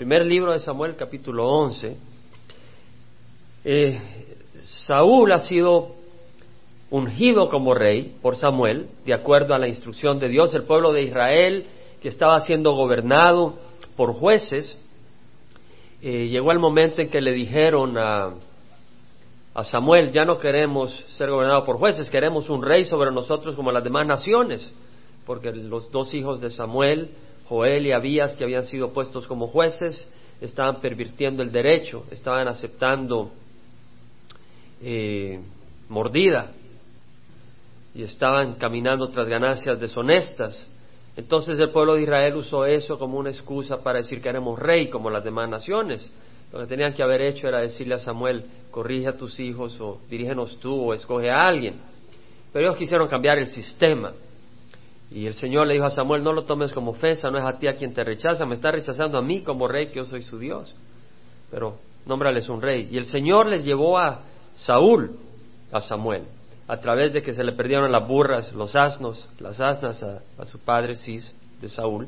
Primer libro de Samuel, capítulo 11. Eh, Saúl ha sido ungido como rey por Samuel, de acuerdo a la instrucción de Dios. El pueblo de Israel, que estaba siendo gobernado por jueces, eh, llegó el momento en que le dijeron a, a Samuel, ya no queremos ser gobernados por jueces, queremos un rey sobre nosotros como las demás naciones, porque los dos hijos de Samuel, Joel y Abías, que habían sido puestos como jueces, estaban pervirtiendo el derecho, estaban aceptando eh, mordida y estaban caminando tras ganancias deshonestas. Entonces el pueblo de Israel usó eso como una excusa para decir que éramos rey como las demás naciones. Lo que tenían que haber hecho era decirle a Samuel, corrige a tus hijos o dirígenos tú o escoge a alguien. Pero ellos quisieron cambiar el sistema. Y el Señor le dijo a Samuel, no lo tomes como ofensa, no es a ti a quien te rechaza, me está rechazando a mí como rey, que yo soy su Dios. Pero nómbrales un rey. Y el Señor les llevó a Saúl, a Samuel, a través de que se le perdieron las burras, los asnos, las asnas a, su padre Cis de Saúl.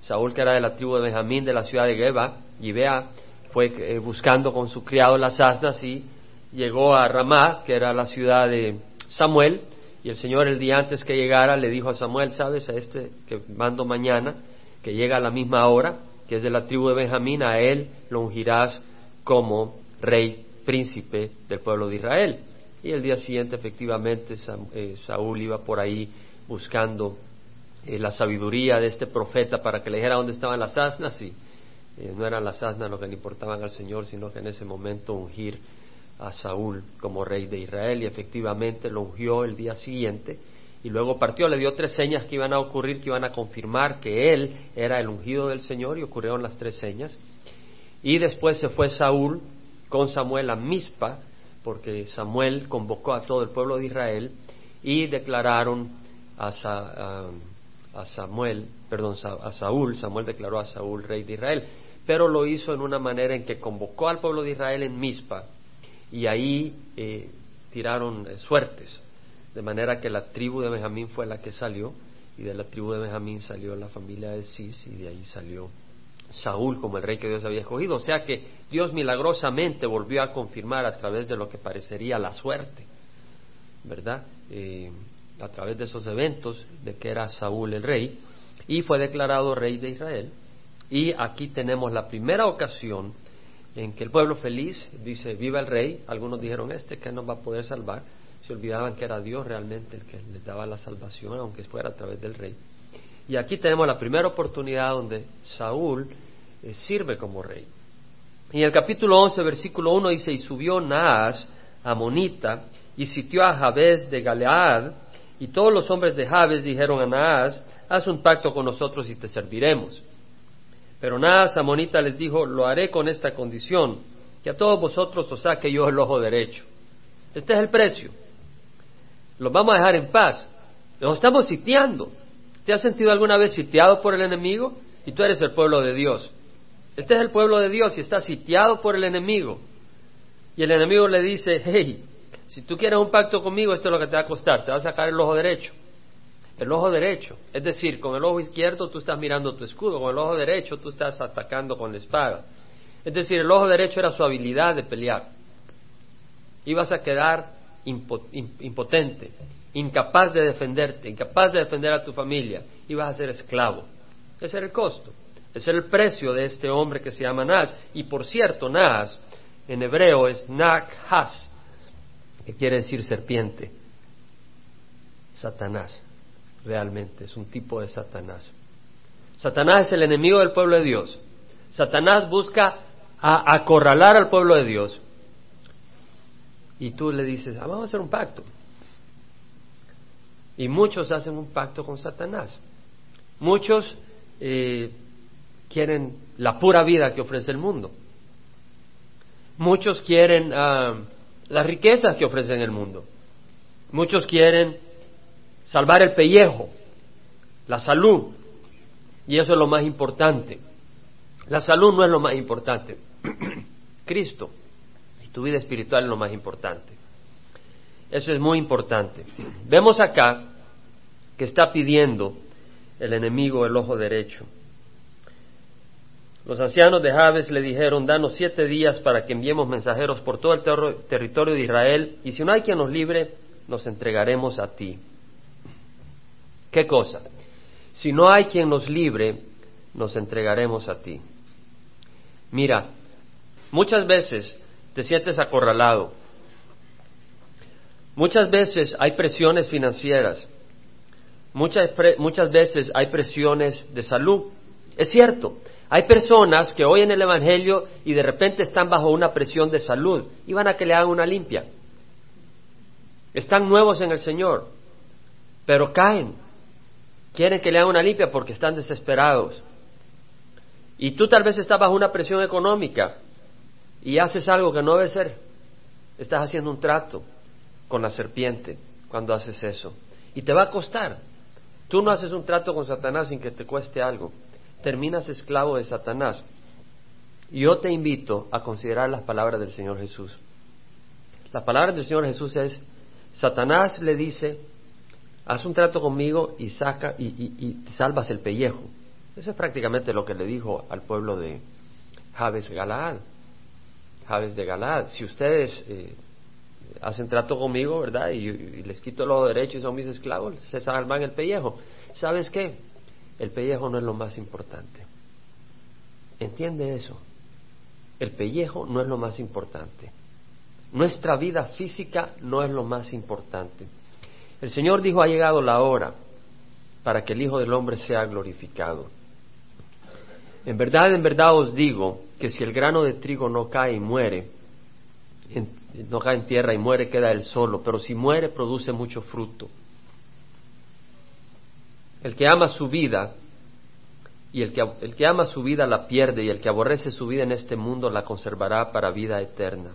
Saúl, que era de la tribu de Benjamín, de la ciudad de Geba, vea, fue eh, buscando con su criado las asnas y llegó a Ramá, que era la ciudad de Samuel, y el Señor el día antes que llegara le dijo a Samuel, sabes, a este que mando mañana, que llega a la misma hora, que es de la tribu de Benjamín, a él lo ungirás como rey príncipe del pueblo de Israel. Y el día siguiente, efectivamente, eh, Saúl iba por ahí buscando eh, la sabiduría de este profeta para que le dijera dónde estaban las asnas y eh, no eran las asnas lo que le importaban al Señor, sino que en ese momento ungir a Saúl como rey de Israel y efectivamente lo ungió el día siguiente y luego partió, le dio tres señas que iban a ocurrir, que iban a confirmar que él era el ungido del Señor y ocurrieron las tres señas. Y después se fue Saúl con Samuel a Mispa, porque Samuel convocó a todo el pueblo de Israel y declararon a, a Samuel, perdón, a Saúl, Samuel declaró a Saúl rey de Israel, pero lo hizo en una manera en que convocó al pueblo de Israel en Mispa y ahí eh, tiraron eh, suertes, de manera que la tribu de Benjamín fue la que salió, y de la tribu de Benjamín salió la familia de Cis, y de ahí salió Saúl como el rey que Dios había escogido. O sea que Dios milagrosamente volvió a confirmar a través de lo que parecería la suerte, ¿verdad? Eh, a través de esos eventos de que era Saúl el rey, y fue declarado rey de Israel. Y aquí tenemos la primera ocasión en que el pueblo feliz dice, viva el rey, algunos dijeron, este que nos va a poder salvar, se olvidaban que era Dios realmente el que les daba la salvación, aunque fuera a través del rey. Y aquí tenemos la primera oportunidad donde Saúl eh, sirve como rey. Y en el capítulo 11, versículo 1 dice, y subió Naas, Amonita, y sitió a Jabes de Galead, y todos los hombres de Jabes dijeron a Naas, haz un pacto con nosotros y te serviremos. Pero nada, Samonita les dijo, lo haré con esta condición, que a todos vosotros os saque yo el ojo derecho. Este es el precio. Los vamos a dejar en paz. Los estamos sitiando. ¿Te has sentido alguna vez sitiado por el enemigo? Y tú eres el pueblo de Dios. Este es el pueblo de Dios y está sitiado por el enemigo. Y el enemigo le dice, hey, si tú quieres un pacto conmigo, esto es lo que te va a costar, te va a sacar el ojo derecho el ojo derecho. Es decir, con el ojo izquierdo tú estás mirando tu escudo, con el ojo derecho tú estás atacando con la espada. Es decir, el ojo derecho era su habilidad de pelear. Ibas a quedar impotente, incapaz de defenderte, incapaz de defender a tu familia, ibas a ser esclavo. Ese era el costo, ese era el precio de este hombre que se llama Nas. Y por cierto, Nas en hebreo es Nak-Has, que quiere decir serpiente, Satanás realmente, es un tipo de Satanás. Satanás es el enemigo del pueblo de Dios. Satanás busca acorralar al pueblo de Dios. Y tú le dices, ah, vamos a hacer un pacto. Y muchos hacen un pacto con Satanás. Muchos eh, quieren la pura vida que ofrece el mundo. Muchos quieren uh, las riquezas que ofrece el mundo. Muchos quieren salvar el pellejo, la salud, y eso es lo más importante. La salud no es lo más importante. Cristo y tu vida espiritual es lo más importante. Eso es muy importante. Vemos acá que está pidiendo el enemigo el ojo derecho. Los ancianos de Jabes le dijeron, danos siete días para que enviemos mensajeros por todo el territorio de Israel, y si no hay quien nos libre, nos entregaremos a ti. ¿Qué cosa? Si no hay quien nos libre, nos entregaremos a ti. Mira, muchas veces te sientes acorralado. Muchas veces hay presiones financieras. Muchas, muchas veces hay presiones de salud. Es cierto, hay personas que oyen el Evangelio y de repente están bajo una presión de salud y van a que le hagan una limpia. Están nuevos en el Señor, pero caen. Quieren que le hagan una limpia porque están desesperados. Y tú tal vez estás bajo una presión económica y haces algo que no debe ser. Estás haciendo un trato con la serpiente cuando haces eso. Y te va a costar. Tú no haces un trato con Satanás sin que te cueste algo terminas esclavo de Satanás. Yo te invito a considerar las palabras del Señor Jesús. Las palabras del Señor Jesús es, Satanás le dice, haz un trato conmigo y saca y, salvas el pellejo. Eso es prácticamente lo que le dijo al pueblo de Jabes Galaad. Jabes de Galaad, si ustedes eh, hacen trato conmigo, ¿verdad? Y, y, les quito los derechos y son mis esclavos, se salvan el pellejo. ¿Sabes qué? el pellejo no es lo más importante. ¿Entiende eso? El pellejo no es lo más importante. Nuestra vida física no es lo más importante. El Señor dijo, ha llegado la hora para que el Hijo del Hombre sea glorificado. En verdad, en verdad os digo que si el grano de trigo no cae y muere, no cae en tierra y muere, queda él solo, pero si muere, produce mucho fruto. El que ama su vida y el que, el que ama su vida la pierde y el que aborrece su vida en este mundo la conservará para vida eterna.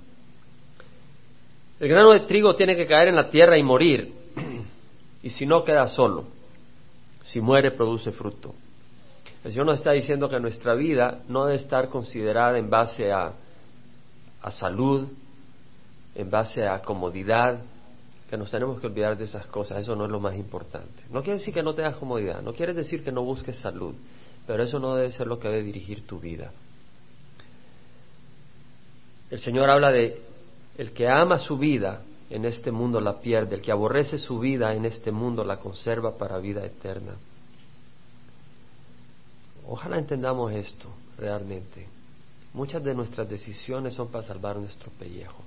El grano de trigo tiene que caer en la tierra y morir, y si no queda solo, si muere produce fruto. El Señor nos está diciendo que nuestra vida no debe estar considerada en base a, a salud, en base a comodidad, que nos tenemos que olvidar de esas cosas, eso no es lo más importante. No quiere decir que no tengas comodidad, no quiere decir que no busques salud, pero eso no debe ser lo que debe dirigir tu vida. El Señor habla de el que ama su vida en este mundo la pierde, el que aborrece su vida en este mundo la conserva para vida eterna. Ojalá entendamos esto realmente. Muchas de nuestras decisiones son para salvar nuestro pellejo.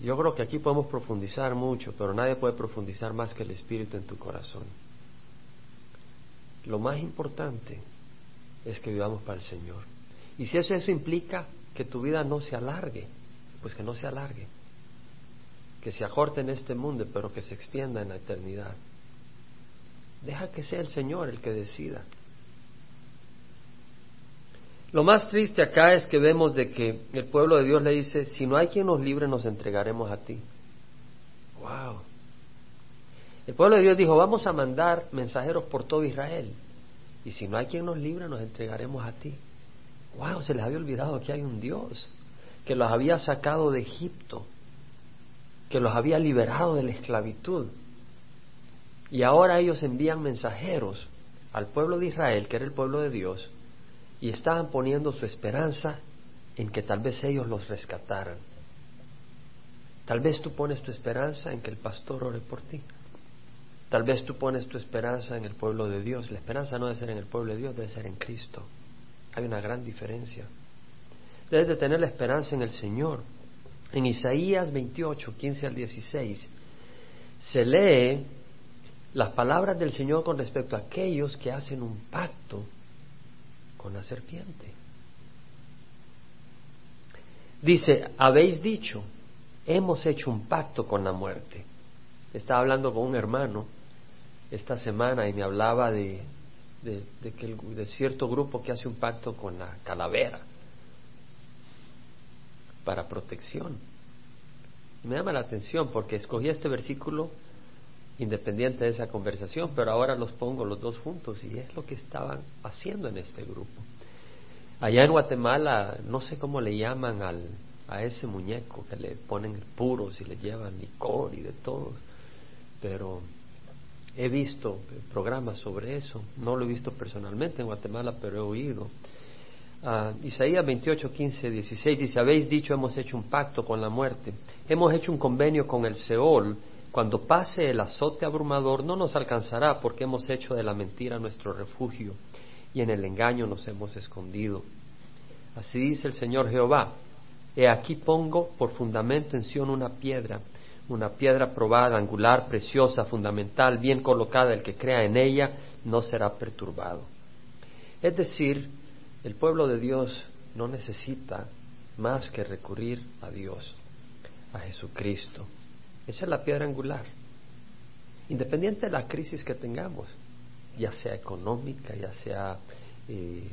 Yo creo que aquí podemos profundizar mucho, pero nadie puede profundizar más que el Espíritu en tu corazón. Lo más importante es que vivamos para el Señor. Y si eso, eso implica que tu vida no se alargue, pues que no se alargue. Que se acorte en este mundo, pero que se extienda en la eternidad. Deja que sea el Señor el que decida. Lo más triste acá es que vemos de que el pueblo de Dios le dice, si no hay quien nos libre, nos entregaremos a ti. Wow. El pueblo de Dios dijo, vamos a mandar mensajeros por todo Israel. Y si no hay quien nos libre, nos entregaremos a ti. Wow, se les había olvidado que hay un Dios que los había sacado de Egipto, que los había liberado de la esclavitud. Y ahora ellos envían mensajeros al pueblo de Israel, que era el pueblo de Dios, y estaban poniendo su esperanza en que tal vez ellos los rescataran. Tal vez tú pones tu esperanza en que el pastor ore por ti. Tal vez tú pones tu esperanza en el pueblo de Dios. La esperanza no debe ser en el pueblo de Dios, debe ser en Cristo. Hay una gran diferencia. Debes de tener la esperanza en el Señor. En Isaías 28, 15 al 16, se lee las palabras del Señor con respecto a aquellos que hacen un pacto con la serpiente. Dice, habéis dicho, hemos hecho un pacto con la muerte. Estaba hablando con un hermano esta semana y me hablaba de, de, que de cierto grupo que hace un pacto con la calavera para protección. me llama la atención porque escogí este versículo independiente de esa conversación, pero ahora los pongo los dos juntos y es lo que estaban haciendo en este grupo. Allá en Guatemala, no sé cómo le llaman al, a ese muñeco que le ponen puros y le llevan licor y de todo, pero He visto programas sobre eso, no lo he visto personalmente en Guatemala, pero he oído. Isaías 28, 15, 16 dice, habéis dicho, hemos hecho un pacto con la muerte, hemos hecho un convenio con el Seol, cuando pase el azote abrumador no nos alcanzará porque hemos hecho de la mentira nuestro refugio y en el engaño nos hemos escondido. Así dice el Señor Jehová, he aquí pongo por fundamento en Sión una piedra, una piedra probada, angular, preciosa, fundamental, bien colocada, el que crea en ella no será perturbado. Es decir, el pueblo de Dios no necesita más que recurrir a Dios, a Jesucristo. Esa es la piedra angular. Independiente de la crisis que tengamos, ya sea económica, ya sea eh,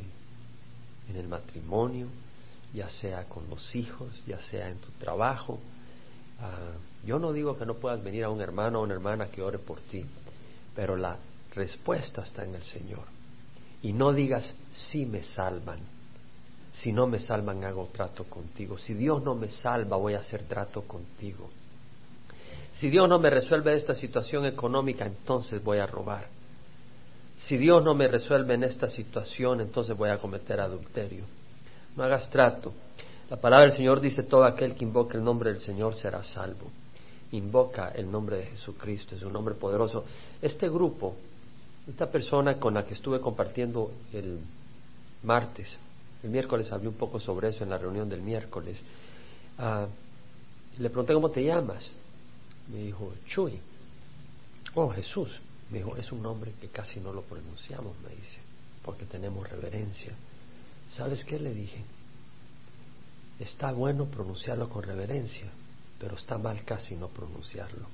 en el matrimonio, ya sea con los hijos, ya sea en tu trabajo, ah, yo no digo que no puedas venir a un hermano o una hermana que ore por ti, pero la respuesta está en el Señor. Y no digas, si me salvan. Si no me salvan, hago trato contigo. Si Dios no me salva, voy a hacer trato contigo. Si Dios no me resuelve esta situación económica, entonces voy a robar. Si Dios no me resuelve en esta situación, entonces voy a cometer adulterio. No hagas trato. La palabra del Señor dice, todo aquel que invoque el nombre del Señor será salvo invoca el nombre de Jesucristo, es un nombre poderoso. Este grupo, esta persona con la que estuve compartiendo el martes, el miércoles hablé un poco sobre eso en la reunión del miércoles, ah, le pregunté cómo te llamas. Me dijo, Chuy. Oh, Jesús. Me dijo, es un nombre que casi no lo pronunciamos, me dice, porque tenemos reverencia. ¿Sabes qué le dije? Está bueno pronunciarlo con reverencia, pero está mal casi no pronunciarlo,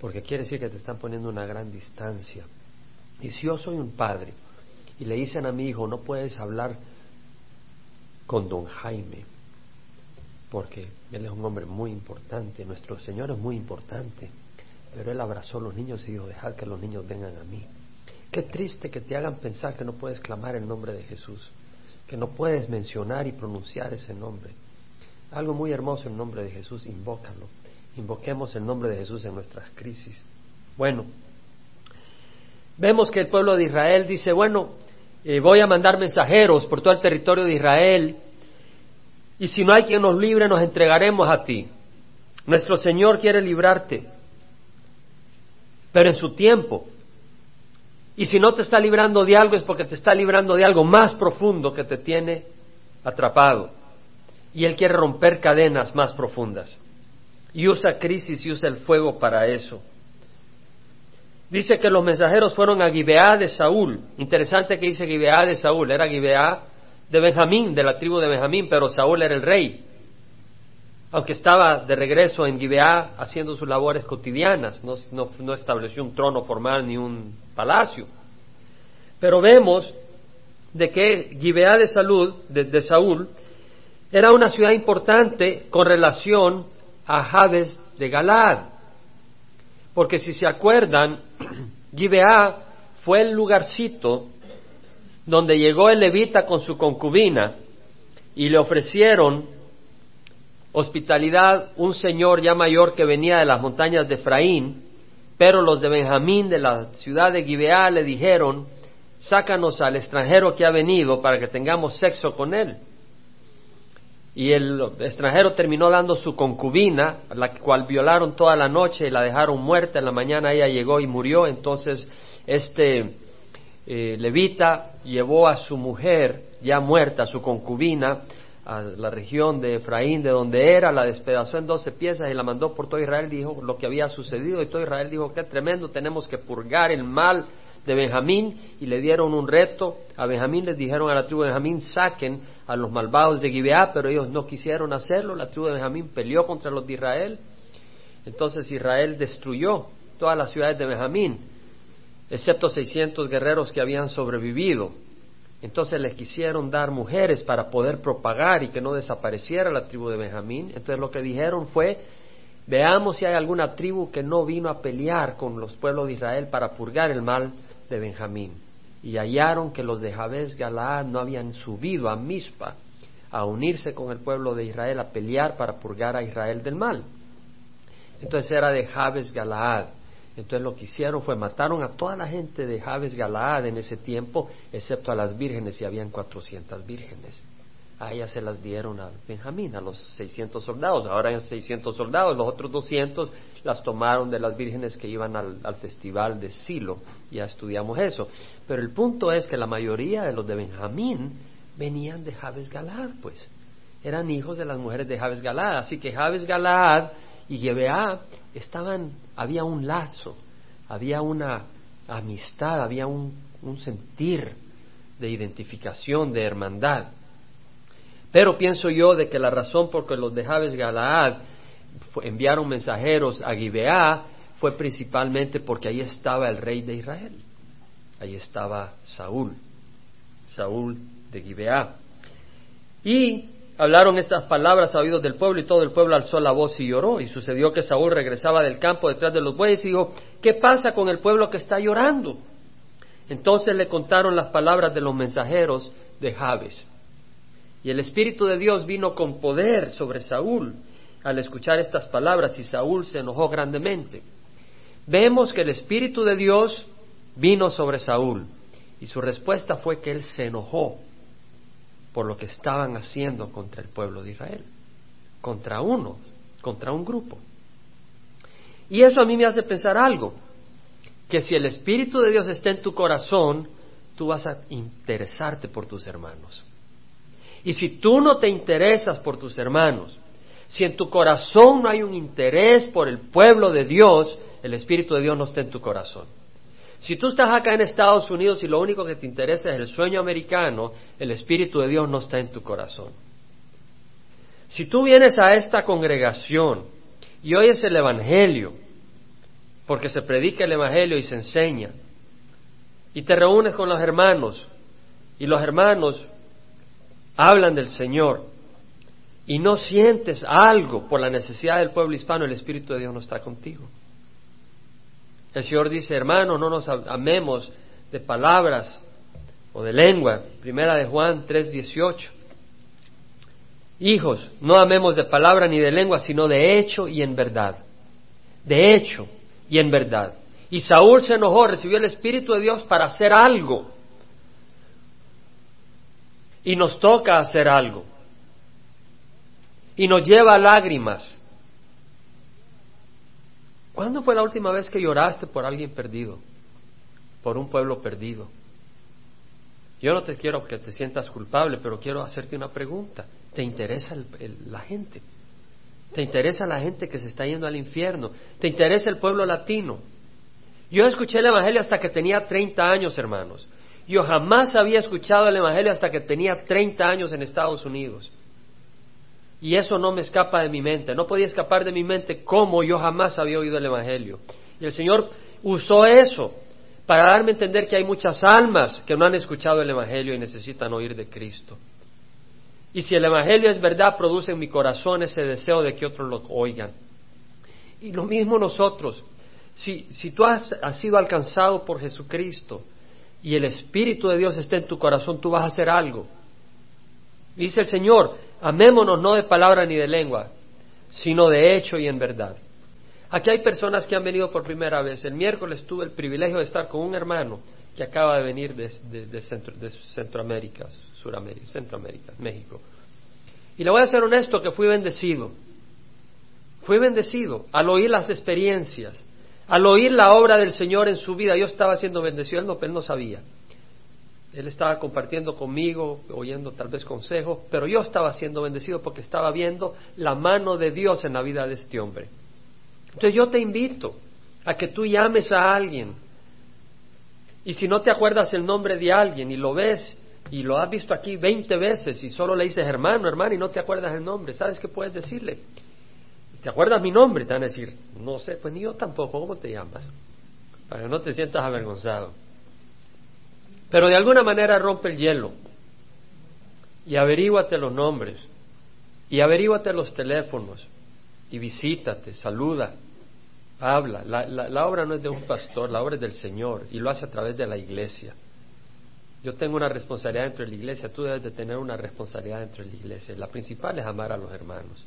porque quiere decir que te están poniendo una gran distancia. Y si yo soy un padre y le dicen a mi hijo, no puedes hablar con don Jaime, porque él es un hombre muy importante, nuestro Señor es muy importante, pero él abrazó a los niños y dijo, dejar que los niños vengan a mí. Qué triste que te hagan pensar que no puedes clamar el nombre de Jesús, que no puedes mencionar y pronunciar ese nombre. Algo muy hermoso en nombre de Jesús, invócalo. Invoquemos el nombre de Jesús en nuestras crisis. Bueno, vemos que el pueblo de Israel dice, bueno, eh, voy a mandar mensajeros por todo el territorio de Israel y si no hay quien nos libre, nos entregaremos a ti. Nuestro Señor quiere librarte, pero en su tiempo. Y si no te está librando de algo es porque te está librando de algo más profundo que te tiene atrapado y Él quiere romper cadenas más profundas. Y usa crisis y usa el fuego para eso. Dice que los mensajeros fueron a Gibeá de Saúl. Interesante que dice Gibeá de Saúl. Era Gibeá de Benjamín, de la tribu de Benjamín, pero Saúl era el rey. Aunque estaba de regreso en Gibeá haciendo sus labores cotidianas, no, estableció un trono formal ni un palacio. Pero vemos de que Gibeá de, Salud, de Saúl era una ciudad importante con relación a Jabes de Galad. Porque si se acuerdan, Gibeá fue el lugarcito donde llegó el levita con su concubina y le ofrecieron hospitalidad un señor ya mayor que venía de las montañas de Efraín, pero los de Benjamín de la ciudad de Gibeá le dijeron, sácanos al extranjero que ha venido para que tengamos sexo con él. Y el extranjero terminó dando su concubina, la cual violaron toda la noche y la dejaron muerta. En la mañana ella llegó y murió. Entonces este eh, levita llevó a su mujer ya muerta, su concubina, a la región de Efraín, de donde era, la despedazó en doce piezas y la mandó por todo Israel. Dijo lo que había sucedido y todo Israel dijo, qué tremendo, tenemos que purgar el mal de Benjamín y le dieron un reto a Benjamín, les dijeron a la tribu de Benjamín, saquen a los malvados de Gibeá, pero ellos no quisieron hacerlo, la tribu de Benjamín peleó contra los de Israel, entonces Israel destruyó todas las ciudades de Benjamín, excepto 600 guerreros que habían sobrevivido. Entonces les quisieron dar mujeres para poder propagar y que no desapareciera la tribu de Benjamín. Entonces lo que dijeron fue, veamos si hay alguna tribu que no vino a pelear con los pueblos de Israel para purgar el mal de Benjamín. Y hallaron que los de Jabes Galaad no habían subido a Mizpa a unirse con el pueblo de Israel a pelear para purgar a Israel del mal. Entonces era de Jabes Galaad. Entonces lo que hicieron fue mataron a toda la gente de Jabes Galaad en ese tiempo, excepto a las vírgenes, y habían 400 vírgenes. A ellas se las dieron a Benjamín, a los 600 soldados. Ahora hay 600 soldados, los otros 200 las tomaron de las vírgenes que iban al, al festival de Silo. Ya estudiamos eso. Pero el punto es que la mayoría de los de Benjamín venían de Jabes Galaad, pues. Eran hijos de las mujeres de Jabes Galaad. Así que Jabes Galaad y Gibeá estaban, había un lazo, había una amistad, había un sentir de identificación, de hermandad. Pero pienso yo de que la razón por que los de Jabes Galaad enviaron mensajeros a Gibeá fue principalmente porque ahí estaba el rey de Israel. Ahí estaba Saúl, Saúl de Gibeá. Y hablaron estas palabras a oídos del pueblo y todo el pueblo alzó la voz y lloró. Y sucedió que Saúl regresaba del campo detrás de los bueyes y dijo, ¿qué pasa con el pueblo que está llorando? Entonces le contaron las palabras de los mensajeros de Jabes. Y el Espíritu de Dios vino con poder sobre Saúl al escuchar estas palabras y Saúl se enojó grandemente. Vemos que el Espíritu de Dios vino sobre Saúl y su respuesta fue que él se enojó por lo que estaban haciendo contra el pueblo de Israel, contra uno, contra un grupo. Y eso a mí me hace pensar algo, que si el Espíritu de Dios está en tu corazón, tú vas a interesarte por tus hermanos. Y si tú no te interesas por tus hermanos, si en tu corazón no hay un interés por el pueblo de Dios, el Espíritu de Dios no está en tu corazón. Si tú estás acá en Estados Unidos y lo único que te interesa es el sueño americano, el Espíritu de Dios no está en tu corazón. Si tú vienes a esta congregación y oyes el Evangelio, porque se predica el Evangelio y se enseña, y te reúnes con los hermanos, y los hermanos hablan del Señor, y no sientes algo por la necesidad del pueblo hispano, el Espíritu de Dios no está contigo. El Señor dice, hermano, no nos amemos de palabras o de lengua. Primera de Juan 3:18. Hijos, no amemos de palabra ni de lengua, sino de hecho y en verdad. De hecho y en verdad. Y Saúl se enojó, recibió el Espíritu de Dios para hacer algo. Y nos toca hacer algo. Y nos lleva lágrimas ¿Cuándo fue la última vez que lloraste por alguien perdido? Por un pueblo perdido. Yo no te quiero que te sientas culpable, pero quiero hacerte una pregunta. ¿Te interesa la gente? ¿Te interesa la gente que se está yendo al infierno? ¿Te interesa el pueblo latino? Yo escuché el Evangelio hasta que tenía 30 años, hermanos. Yo jamás había escuchado el Evangelio hasta que tenía 30 años en Estados Unidos. Y eso no me escapa de mi mente. No podía escapar de mi mente como yo jamás había oído el Evangelio. Y el Señor usó eso para darme a entender que hay muchas almas que no han escuchado el Evangelio y necesitan oír de Cristo. Y si el Evangelio es verdad, produce en mi corazón ese deseo de que otros lo oigan. Y lo mismo nosotros. Si, si tú has, has sido alcanzado por Jesucristo y el Espíritu de Dios está en tu corazón, tú vas a hacer algo. Dice el Señor, amémonos no de palabra ni de lengua, sino de hecho y en verdad. Aquí hay personas que han venido por primera vez. El miércoles tuve el privilegio de estar con un hermano que acaba de venir de, Centroamérica, Suramérica, Centroamérica, México. Y le voy a ser honesto que fui bendecido. Fui bendecido al oír las experiencias, al oír la obra del Señor en su vida. Yo estaba siendo bendecido, él no, él no sabía. Él estaba compartiendo conmigo, oyendo tal vez consejos, pero yo estaba siendo bendecido porque estaba viendo la mano de Dios en la vida de este hombre. Entonces yo te invito a que tú llames a alguien y si no te acuerdas el nombre de alguien y lo ves y lo has visto aquí veinte veces y solo le dices hermano, hermano y no te acuerdas el nombre, ¿sabes qué puedes decirle? ¿Te acuerdas mi nombre? Te van a decir, no sé, pues ni yo tampoco, ¿cómo te llamas? Para que no te sientas avergonzado. Pero de alguna manera rompe el hielo y averíguate los nombres y averíguate los teléfonos y visítate, saluda, habla. La, obra no es de un pastor, la obra es del Señor y lo hace a través de la iglesia. Yo tengo una responsabilidad dentro de la iglesia, tú debes de tener una responsabilidad dentro de la iglesia. La principal es amar a los hermanos.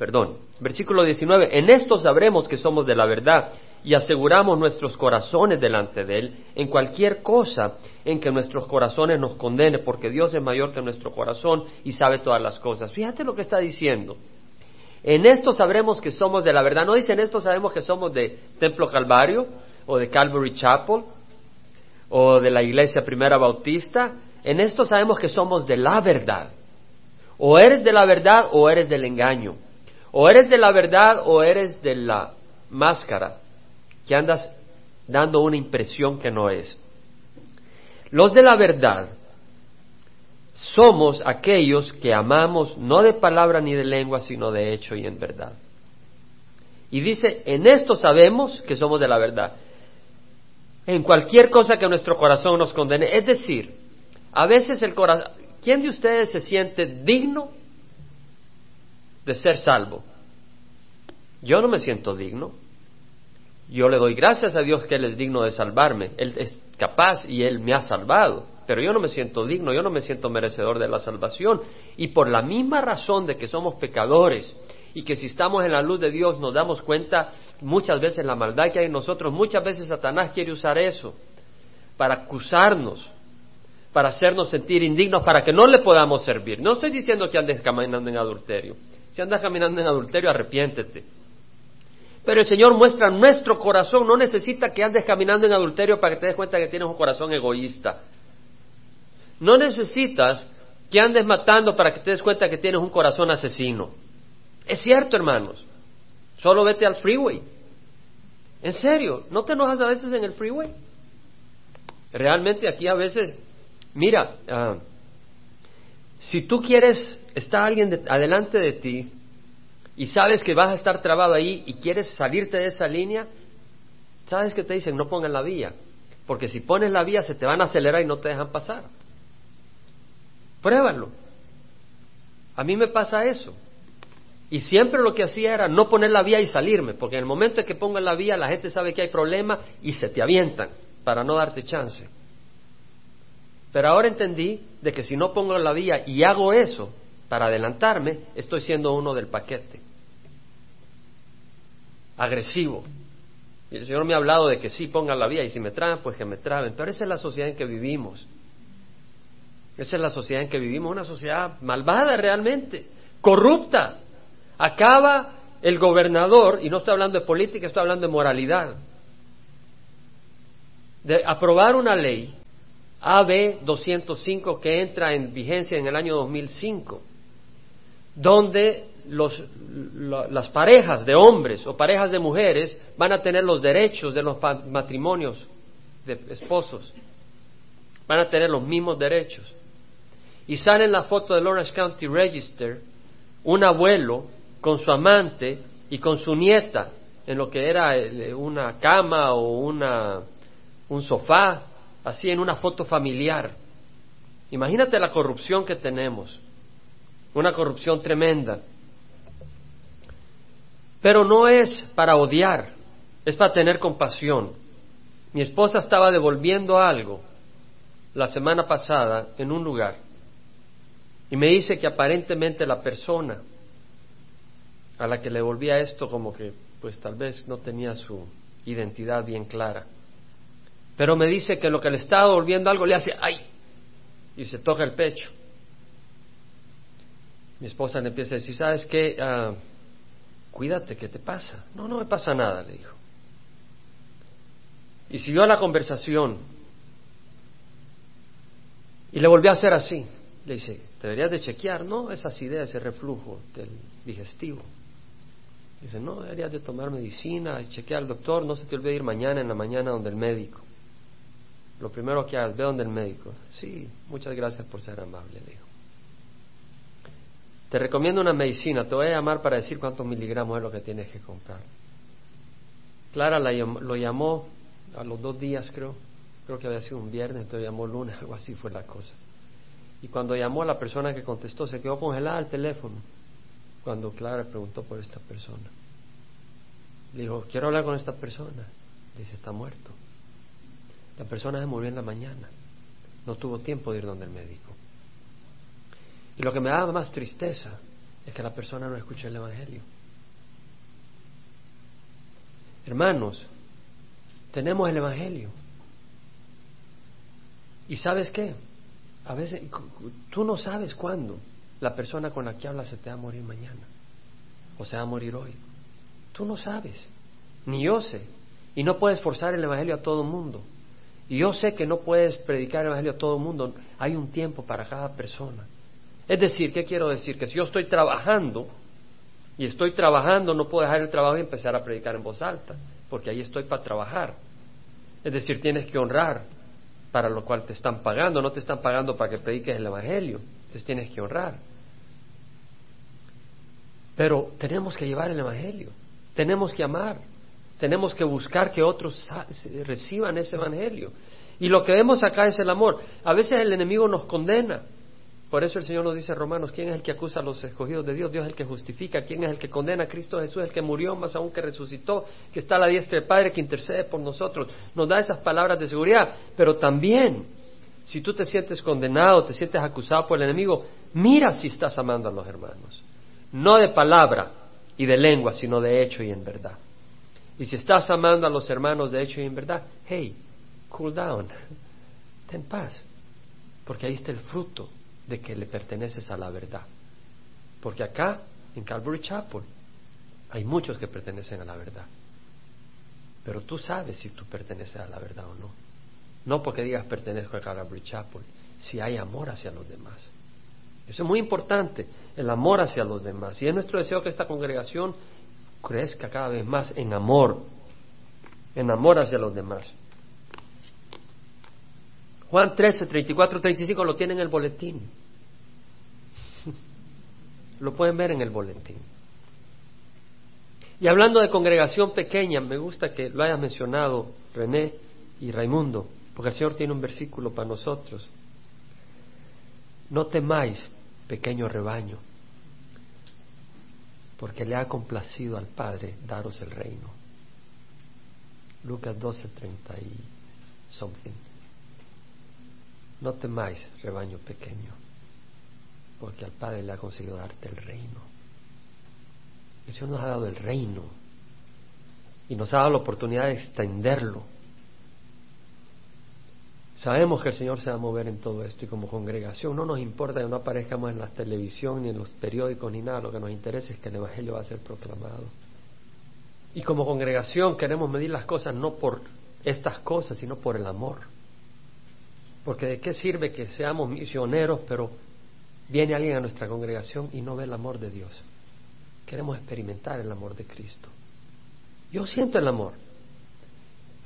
Perdón, versículo 19, en esto sabremos que somos de la verdad y aseguramos nuestros corazones delante de Él en cualquier cosa en que nuestros corazones nos condene, porque Dios es mayor que nuestro corazón y sabe todas las cosas. Fíjate lo que está diciendo. En esto sabremos que somos de la verdad. No dice en esto sabemos que somos de Templo Calvario o de Calvary Chapel o de la Iglesia Primera Bautista. En esto sabemos que somos de la verdad. O eres de la verdad o eres del engaño. O eres de la verdad o eres de la máscara que andas dando una impresión que no es. Los de la verdad somos aquellos que amamos no de palabra ni de lengua, sino de hecho y en verdad. Y dice, en esto sabemos que somos de la verdad. En cualquier cosa que nuestro corazón nos condene. Es decir, a veces el corazón... ¿Quién de ustedes se siente digno de ser salvo? Yo no me siento digno. Yo le doy gracias a Dios que Él es digno de salvarme. Él es capaz y Él me ha salvado pero yo no me siento digno, yo no me siento merecedor de la salvación. Y por la misma razón de que somos pecadores y que si estamos en la luz de Dios nos damos cuenta muchas veces la maldad que hay en nosotros, muchas veces Satanás quiere usar eso para acusarnos, para hacernos sentir indignos, para que no le podamos servir. No estoy diciendo que andes caminando en adulterio. Si andas caminando en adulterio, arrepiéntete. Pero el Señor muestra nuestro corazón, no necesita que andes caminando en adulterio para que te des cuenta que tienes un corazón egoísta. No necesitas que andes matando para que te des cuenta que tienes un corazón asesino. Es cierto, hermanos. Solo vete al freeway. En serio, ¿no te enojas a veces en el freeway? Realmente aquí a veces, mira, ah, si tú quieres, está alguien adelante de ti y sabes que vas a estar trabado ahí y quieres salirte de esa línea, ¿sabes que te dicen? No pongan la vía, porque si pones la vía se te van a acelerar y no te dejan pasar. Pruébalo. A mí me pasa eso. Y siempre lo que hacía era no poner la vía y salirme, porque en el momento en que pongo la vía la gente sabe que hay problema y se te avientan para no darte chance. Pero ahora entendí de que si no pongo la vía y hago eso para adelantarme, estoy siendo uno del paquete. Agresivo. Y el Señor me ha hablado de que sí pongan la vía y si me traen, pues que me traben. Pero esa es la sociedad en que vivimos. Esa es la sociedad en que vivimos, una sociedad malvada realmente, corrupta. Acaba el gobernador, y no estoy hablando de política, estoy hablando de moralidad, de aprobar una ley, AB 205, que entra en vigencia en el año 2005, donde los, las parejas de hombres o parejas de mujeres van a tener los derechos de los matrimonios de esposos, van a tener los mismos derechos. Y sale en la foto del Orange County Register un abuelo con su amante y con su nieta en lo que era eh, una cama o una, un sofá, así en una foto familiar. Imagínate la corrupción que tenemos, una corrupción tremenda. Pero no es para odiar, es para tener compasión. Mi esposa estaba devolviendo algo la semana pasada en un lugar y me dice que aparentemente la persona a la que le volvía esto como que pues tal vez no tenía su identidad bien clara. Pero me dice que lo que le estaba volviendo algo le hace ¡ay! y se toca el pecho. Mi esposa le empieza a decir, ¿sabes qué? Ah, cuídate, ¿qué te pasa? No, no me pasa nada, le dijo. Y siguió la conversación. Y le volvió a hacer así. Le dice, deberías de chequear, ¿no? Esas ideas, ese reflujo del digestivo. Dice, no, deberías de tomar medicina, chequear al doctor, no se te olvide ir mañana en la mañana donde el médico. Lo primero que hagas, ve donde el médico. Sí, muchas gracias por ser amable, dijo. Te recomiendo una medicina, te voy a llamar para decir cuántos miligramos es lo que tienes que comprar. Clara lo llamó a los dos días, creo. Creo que había sido un viernes, entonces llamó lunes, algo así fue la cosa. Y cuando llamó a la persona que contestó, se quedó congelada el teléfono. Cuando Clara preguntó por esta persona. Dijo, quiero hablar con esta persona. Dice, está muerto. La persona se murió en la mañana. No tuvo tiempo de ir donde el médico. Y lo que me daba más tristeza es que la persona no escuchó el Evangelio. Hermanos, Tenemos el Evangelio. ¿Y sabes qué? A veces tú no sabes cuándo la persona con la que hablas se te va a morir mañana o se va a morir hoy. Tú no sabes, ni yo sé. Y no puedes forzar el Evangelio a todo el mundo. Y yo sé que no puedes predicar el Evangelio a todo el mundo. Hay un tiempo para cada persona. Es decir, ¿qué quiero decir? Que si yo estoy trabajando y estoy trabajando, no puedo dejar el trabajo y empezar a predicar en voz alta, porque ahí estoy para trabajar. Es decir, tienes que honrar para lo cual te están pagando, no te están pagando para que prediques el Evangelio, entonces tienes que honrar. Pero tenemos que llevar el Evangelio, tenemos que amar, tenemos que buscar que otros reciban ese Evangelio. Y lo que vemos acá es el amor. A veces el enemigo nos condena, por eso el Señor nos dice Romanos, ¿quién es el que acusa a los escogidos de Dios? Dios es el que justifica. ¿Quién es el que condena a Cristo Jesús? El que murió, más aún que resucitó, que está a la diestra del Padre, que intercede por nosotros. Nos da esas palabras de seguridad. Pero también, si tú te sientes condenado, te sientes acusado por el enemigo, mira si estás amando a los hermanos. No de palabra y de lengua, sino de hecho y en verdad. Y si estás amando a los hermanos de hecho y en verdad, hey, cool down, ten paz, porque ahí está el fruto de que le perteneces a la verdad. Porque acá, en Calvary Chapel, hay muchos que pertenecen a la verdad. Pero tú sabes si tú perteneces a la verdad o no. No porque digas pertenezco a Calvary Chapel, si hay amor hacia los demás. Eso es muy importante, el amor hacia los demás. Y es nuestro deseo que esta congregación crezca cada vez más en amor, en amor hacia los demás. Juan 13, 34, 35 lo tiene en el boletín. Lo pueden ver en el boletín. Y hablando de congregación pequeña, me gusta que lo hayas mencionado René y Raimundo, porque el Señor tiene un versículo para nosotros. No temáis, pequeño rebaño, porque le ha complacido al Padre daros el reino. Lucas 12, 30 y something. No temáis, rebaño pequeño, porque al Padre le ha conseguido darte el reino. El Señor nos ha dado el reino y nos ha dado la oportunidad de extenderlo. Sabemos que el Señor se va a mover en todo esto y como congregación no nos importa que no aparezcamos en la televisión ni en los periódicos ni nada, lo que nos interesa es que el Evangelio va a ser proclamado. Y como congregación queremos medir las cosas no por estas cosas, sino por el amor. Porque de qué sirve que seamos misioneros, pero Viene alguien a nuestra congregación y no ve el amor de Dios. Queremos experimentar el amor de Cristo. Yo siento el amor.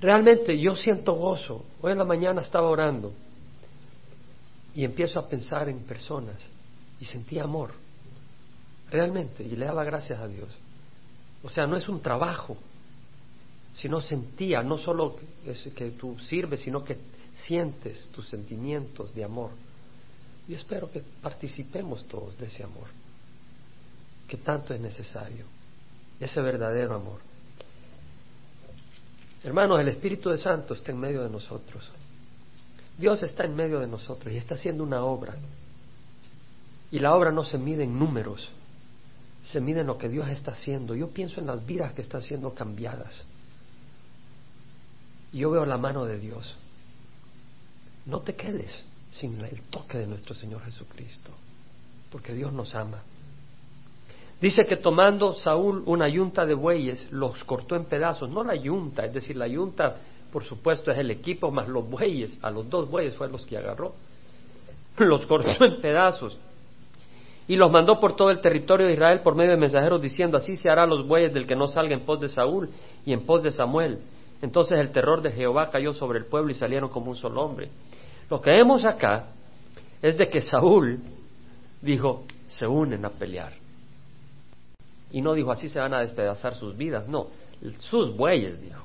Realmente yo siento gozo. Hoy en la mañana estaba orando y empiezo a pensar en personas y sentí amor. Realmente. Y le daba gracias a Dios. O sea, no es un trabajo, sino sentía, no solo es que tú sirves, sino que sientes tus sentimientos de amor. Y espero que participemos todos de ese amor, que tanto es necesario, ese verdadero amor. Hermanos, el Espíritu de Santo está en medio de nosotros. Dios está en medio de nosotros y está haciendo una obra. Y la obra no se mide en números, se mide en lo que Dios está haciendo. Yo pienso en las vidas que están siendo cambiadas. Y yo veo la mano de Dios. No te quedes sin el toque de nuestro Señor Jesucristo, porque Dios nos ama. Dice que tomando Saúl una yunta de bueyes, los cortó en pedazos, no la yunta, es decir, la yunta, por supuesto, es el equipo más los bueyes, a los dos bueyes fue los que agarró, los cortó en pedazos y los mandó por todo el territorio de Israel por medio de mensajeros diciendo, así se hará los bueyes del que no salga en pos de Saúl y en pos de Samuel. Entonces el terror de Jehová cayó sobre el pueblo y salieron como un solo hombre. Lo que vemos acá es de que Saúl dijo, se unen a pelear. Y no dijo, así se van a despedazar sus vidas, no, sus bueyes, dijo.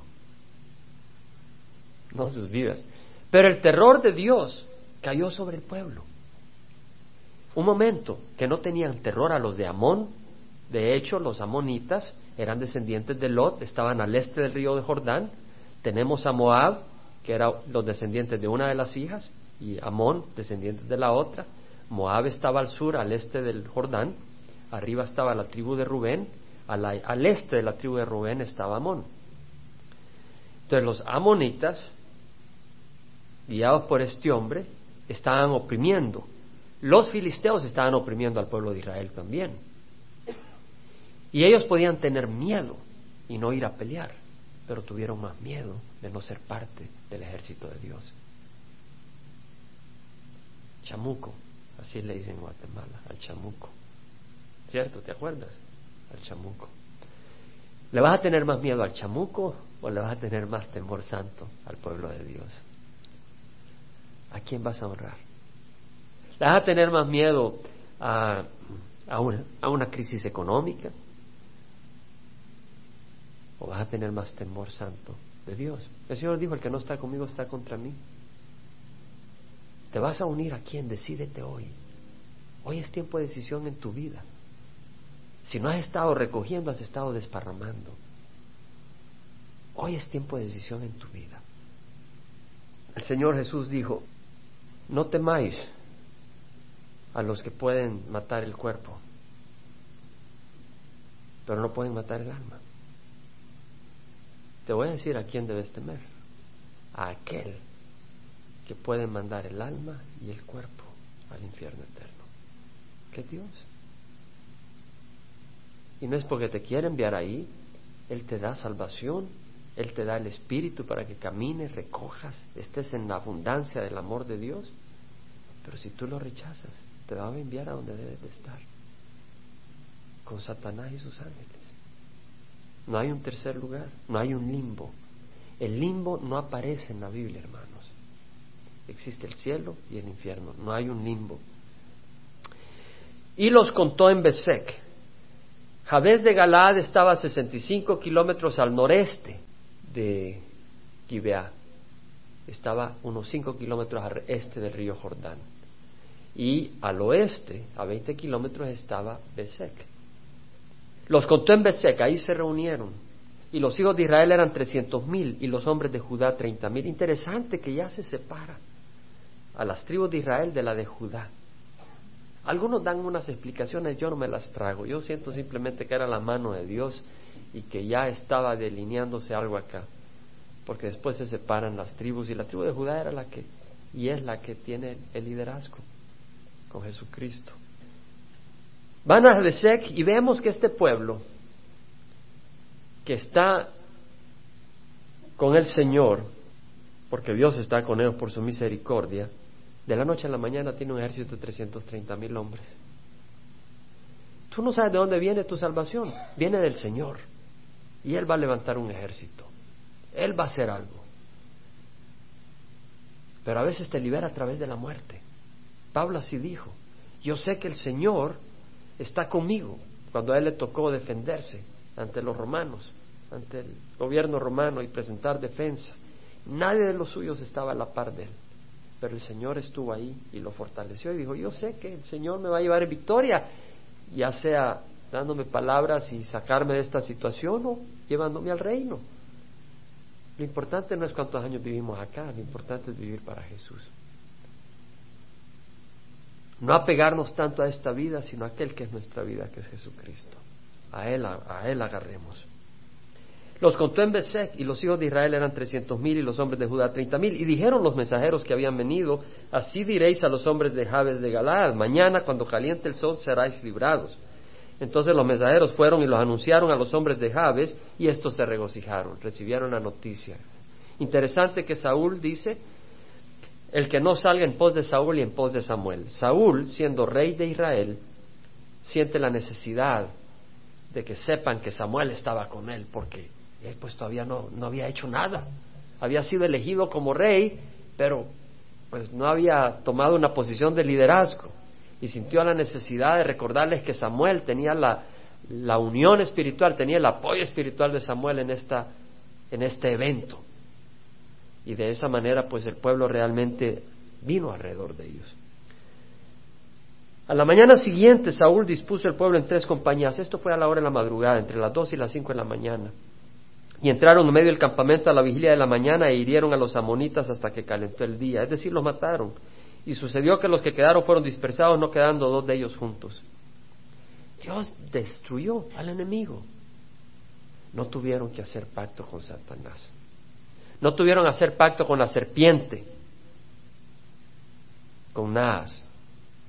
No sus vidas. Pero el terror de Dios cayó sobre el pueblo. Un momento que no tenían terror a los de Amón, de hecho los amonitas eran descendientes de Lot, estaban al este del río de Jordán, tenemos a Moab, que eran los descendientes de una de las hijas, y Amón, descendientes de la otra. Moab estaba al sur, al este del Jordán. Arriba estaba la tribu de Rubén. Al, al este de la tribu de Rubén estaba Amón. Entonces los amonitas, guiados por este hombre, estaban oprimiendo. Los filisteos estaban oprimiendo al pueblo de Israel también. Y ellos podían tener miedo y no ir a pelear, pero tuvieron más miedo de no ser parte del ejército de Dios. Chamuco, así le dicen en Guatemala, al chamuco. ¿Cierto? ¿Te acuerdas? Al chamuco. ¿Le vas a tener más miedo al chamuco o le vas a tener más temor santo al pueblo de Dios? ¿A quién vas a honrar? ¿Le vas a tener más miedo a, a, una, a una crisis económica? ¿O vas a tener más temor santo de Dios? El Señor dijo, el que no está conmigo está contra mí. ¿Te vas a unir a quién? Decídete hoy. Hoy es tiempo de decisión en tu vida. Si no has estado recogiendo, has estado desparramando. Hoy es tiempo de decisión en tu vida. El Señor Jesús dijo, no temáis a los que pueden matar el cuerpo, pero no pueden matar el alma. Te voy a decir a quién debes temer. A aquel que puede mandar el alma y el cuerpo al infierno eterno. ¿Qué Dios? Y no es porque te quiere enviar ahí, Él te da salvación, Él te da el Espíritu para que camines, recojas, estés en la abundancia del amor de Dios. Pero si tú lo rechazas, te va a enviar a donde debes de estar, con Satanás y sus ángeles. No hay un tercer lugar, no hay un limbo. El limbo no aparece en la Biblia, hermanos. Existe el cielo y el infierno, no hay un limbo. Y los contó en Besek, Jabez de Galaad estaba a 65 kilómetros al noreste de Gibeá. Estaba unos 5 kilómetros al este del río Jordán. Y al oeste, a 20 kilómetros, estaba Besek. Los contó en Besek, ahí se reunieron. Y los hijos de Israel eran 300 mil y los hombres de Judá 30 mil. Interesante que ya se separa a las tribus de Israel de la de Judá. Algunos dan unas explicaciones, yo no me las trago. Yo siento simplemente que era la mano de Dios y que ya estaba delineándose algo acá. Porque después se separan las tribus y la tribu de Judá era la que, y es la que tiene el liderazgo con Jesucristo. Van a Besek y vemos que este pueblo que está con el Señor, porque Dios está con ellos por su misericordia, de la noche a la mañana tiene un ejército de 330 mil hombres. Tú no sabes de dónde viene tu salvación. Viene del Señor. Y Él va a levantar un ejército. Él va a hacer algo. Pero a veces te libera a través de la muerte. Pablo así dijo. Yo sé que el Señor está conmigo cuando a Él le tocó defenderse ante los romanos, ante el gobierno romano y presentar defensa. Nadie de los suyos estaba a la par de Él. Pero el Señor estuvo ahí y lo fortaleció y dijo, yo sé que el Señor me va a llevar en victoria, ya sea dándome palabras y sacarme de esta situación o llevándome al reino. Lo importante no es cuántos años vivimos acá, lo importante es vivir para Jesús. No apegarnos tanto a esta vida, sino a aquel que es nuestra vida, que es Jesucristo. A Él, a Él agarremos. Los contó en Besek y los hijos de Israel eran trescientos mil y los hombres de Judá treinta mil. Y dijeron los mensajeros que habían venido, así diréis a los hombres de Jabes de Galaad, mañana cuando caliente el sol seráis librados. Entonces los mensajeros fueron y los anunciaron a los hombres de Jabes y estos se regocijaron, recibieron la noticia. Interesante que Saúl dice, el que no salga en pos de Saúl y en pos de Samuel. Saúl, siendo rey de Israel, siente la necesidad de que sepan que Samuel estaba con él, porque él pues todavía no, no había hecho nada. Había sido elegido como rey, pero pues no había tomado una posición de liderazgo y sintió la necesidad de recordarles que Samuel tenía la, la unión espiritual, tenía el apoyo espiritual de Samuel en, esta, en este evento. Y de esa manera pues el pueblo realmente vino alrededor de ellos. A la mañana siguiente Saúl dispuso el pueblo en tres compañías. Esto fue a la hora de la madrugada, entre las dos y las cinco de la mañana. Y entraron en medio del campamento a la vigilia de la mañana e hirieron a los amonitas hasta que calentó el día, es decir, los mataron. Y sucedió que los que quedaron fueron dispersados, no quedando dos de ellos juntos. Dios destruyó al enemigo. No tuvieron que hacer pacto con Satanás. No tuvieron que hacer pacto con la serpiente, con Naas.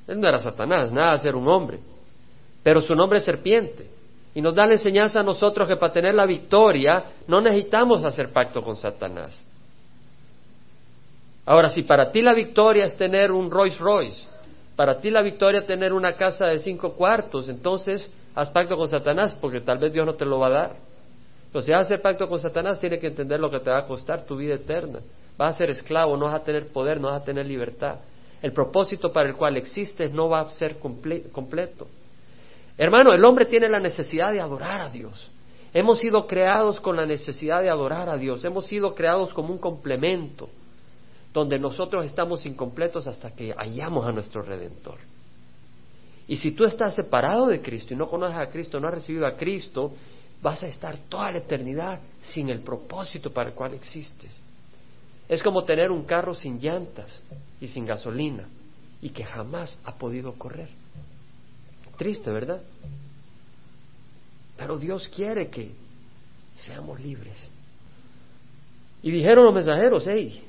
Él no era Satanás, Naas era un hombre, pero su nombre es serpiente. Y nos da la enseñanza a nosotros que para tener la victoria no necesitamos hacer pacto con Satanás. Ahora, si para ti la victoria es tener un Rolls Royce, para ti la victoria es tener una casa de cinco cuartos, entonces haz pacto con Satanás porque tal vez Dios no te lo va a dar. Pero si hacer pacto con Satanás, tienes que entender lo que te va a costar tu vida eterna. Vas a ser esclavo, no vas a tener poder, no vas a tener libertad. El propósito para el cual existes no va a ser completo. Hermano, el hombre tiene la necesidad de adorar a Dios. Hemos sido creados con la necesidad de adorar a Dios. Hemos sido creados como un complemento, donde nosotros estamos incompletos hasta que hallamos a nuestro Redentor. Y si tú estás separado de Cristo y no conoces a Cristo, no has recibido a Cristo, vas a estar toda la eternidad sin el propósito para el cual existes. Es como tener un carro sin llantas y sin gasolina y que jamás ha podido correr. Triste, ¿verdad? Pero Dios quiere que seamos libres. Y dijeron los mensajeros, hey,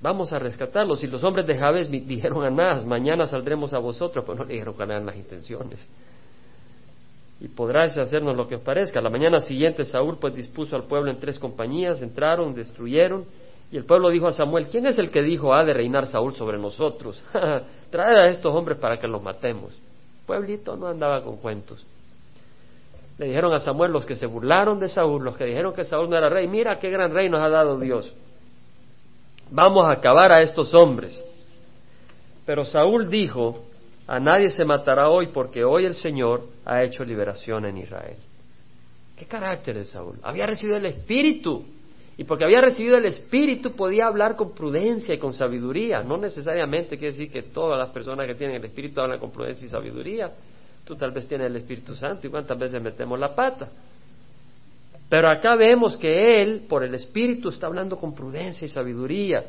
vamos a rescatarlos. Y los hombres de Jabes dijeron a Nas, mañana saldremos a vosotros, pero no le dijeron que eran las intenciones y podráis hacernos lo que os parezca. La mañana siguiente Saúl pues dispuso al pueblo en tres compañías, entraron, destruyeron, y el pueblo dijo a Samuel, ¿quién es el que dijo ha de reinar Saúl sobre nosotros? Traer a estos hombres para que los matemos. pueblito no andaba con cuentos. Le dijeron a Samuel los que se burlaron de Saúl, los que dijeron que Saúl no era rey, mira qué gran rey nos ha dado Dios. Vamos a acabar a estos hombres. Pero Saúl dijo, a nadie se matará hoy porque hoy el Señor ha hecho liberación en Israel. ¿Qué carácter de Saúl? Había recibido el Espíritu. Y porque había recibido el Espíritu podía hablar con prudencia y con sabiduría. No necesariamente quiere decir que todas las personas que tienen el Espíritu hablan con prudencia y sabiduría. Tú tal vez tienes el Espíritu Santo y cuántas veces metemos la pata. Pero acá vemos que él, por el Espíritu, está hablando con prudencia y sabiduría.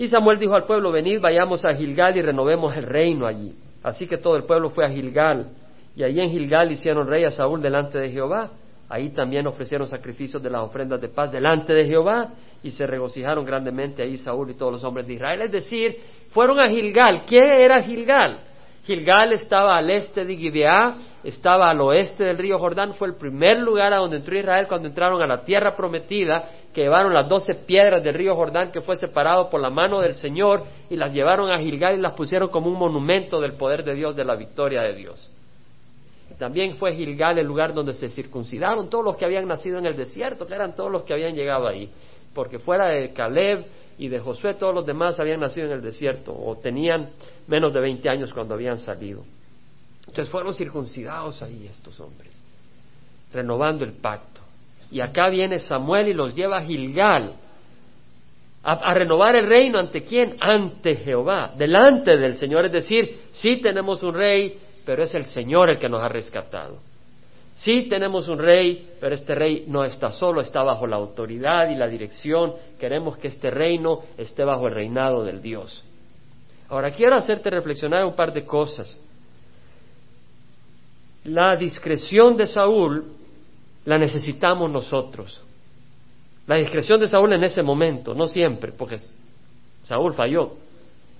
Y Samuel dijo al pueblo, venid, vayamos a Gilgal y renovemos el reino allí. Así que todo el pueblo fue a Gilgal. Y allí en Gilgal hicieron rey a Saúl delante de Jehová. Ahí también ofrecieron sacrificios de las ofrendas de paz delante de Jehová y se regocijaron grandemente ahí Saúl y todos los hombres de Israel. Es decir, fueron a Gilgal. ¿Qué era Gilgal? Gilgal estaba al este de Gibeá, estaba al oeste del río Jordán, fue el primer lugar a donde entró Israel cuando entraron a la tierra prometida que llevaron las doce piedras del río Jordán que fue separado por la mano del Señor y las llevaron a Gilgal y las pusieron como un monumento del poder de Dios, de la victoria de Dios. También fue Gilgal el lugar donde se circuncidaron todos los que habían nacido en el desierto, que eran todos los que habían llegado ahí, porque fuera de Caleb y de Josué todos los demás habían nacido en el desierto o tenían menos de 20 años cuando habían salido. Entonces fueron circuncidados ahí estos hombres, renovando el pacto. Y acá viene Samuel y los lleva a Gilgal a, renovar el reino ante quién? Ante Jehová, delante del Señor. Es decir, sí tenemos un rey, pero es el Señor el que nos ha rescatado. Sí tenemos un rey, pero este rey no está solo, está bajo la autoridad y la dirección. Queremos que este reino esté bajo el reinado del Dios. Ahora quiero hacerte reflexionar un par de cosas. La discreción de Saúl la necesitamos nosotros. La discreción de Saúl en ese momento, no siempre, porque Saúl falló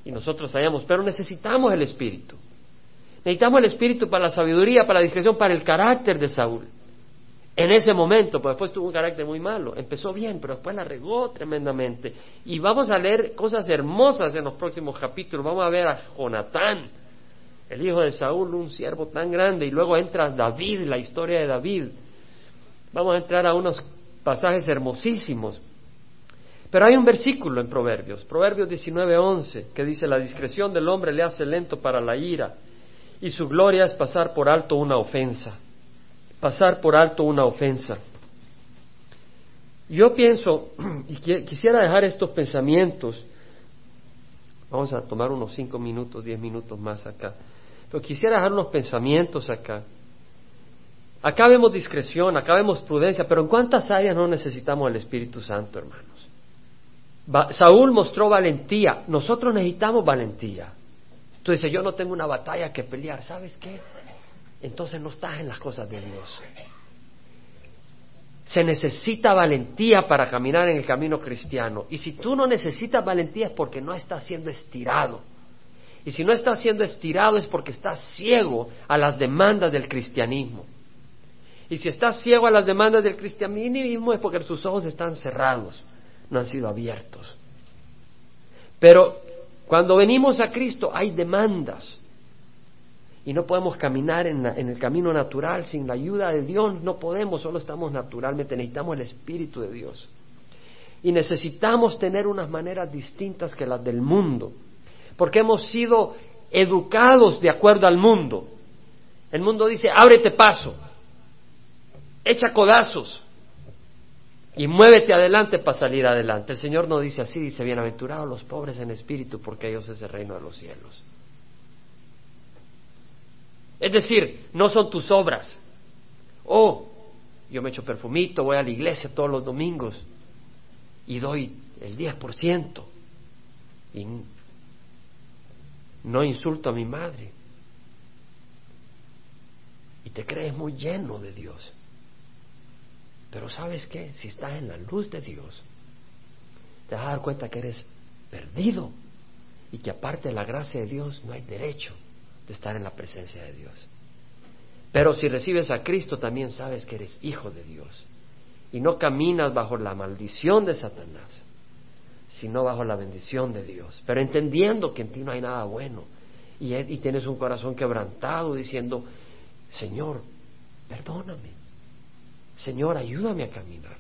y nosotros fallamos, pero necesitamos el Espíritu. Necesitamos el Espíritu para la sabiduría, para la discreción, para el carácter de Saúl. En ese momento, pues después tuvo un carácter muy malo. Empezó bien, pero después la regó tremendamente. Y vamos a leer cosas hermosas en los próximos capítulos. Vamos a ver a Jonatán, el hijo de Saúl, un siervo tan grande. Y luego entra David, la historia de David Vamos a entrar a unos pasajes hermosísimos. Pero hay un versículo en Proverbios, Proverbios 19:11, que dice, la discreción del hombre le hace lento para la ira y su gloria es pasar por alto una ofensa. Pasar por alto una ofensa. Yo pienso, y quisiera dejar estos pensamientos, vamos a tomar unos cinco minutos, diez minutos más acá, pero quisiera dejar unos pensamientos acá Acá vemos discreción, acá vemos prudencia, pero ¿en cuántas áreas no necesitamos el Espíritu Santo, hermanos? Saúl mostró valentía, nosotros necesitamos valentía. Tú dices, yo no tengo una batalla que pelear, ¿sabes qué? Entonces no estás en las cosas de Dios. Se necesita valentía para caminar en el camino cristiano. Y si tú no necesitas valentía es porque no estás siendo estirado. Y si no estás siendo estirado es porque estás ciego a las demandas del cristianismo. Y si estás ciego a las demandas del cristianismo es porque tus ojos están cerrados, no han sido abiertos. Pero cuando venimos a Cristo hay demandas. Y no podemos caminar en, el camino natural sin la ayuda de Dios. No podemos, solo estamos naturalmente. Necesitamos el Espíritu de Dios. Y necesitamos tener unas maneras distintas que las del mundo. Porque hemos sido educados de acuerdo al mundo. El mundo dice, ábrete paso, echa codazos y muévete adelante para salir adelante. El Señor no dice así, dice, bienaventurados los pobres en espíritu, porque ellos es el reino de los cielos. Es decir, no son tus obras. Oh, yo me echo perfumito, voy a la iglesia todos los domingos y doy el 10% y no insulto a mi madre. Y te crees muy lleno de Dios. Pero sabes qué, si estás en la luz de Dios, te vas a dar cuenta que eres perdido y que aparte de la gracia de Dios no hay derecho de estar en la presencia de Dios. Pero si recibes a Cristo también sabes que eres hijo de Dios. Y no caminas bajo la maldición de Satanás, sino bajo la bendición de Dios, pero entendiendo que en ti no hay nada bueno y, y tienes un corazón quebrantado diciendo, Señor, perdóname, Señor, ayúdame a caminar.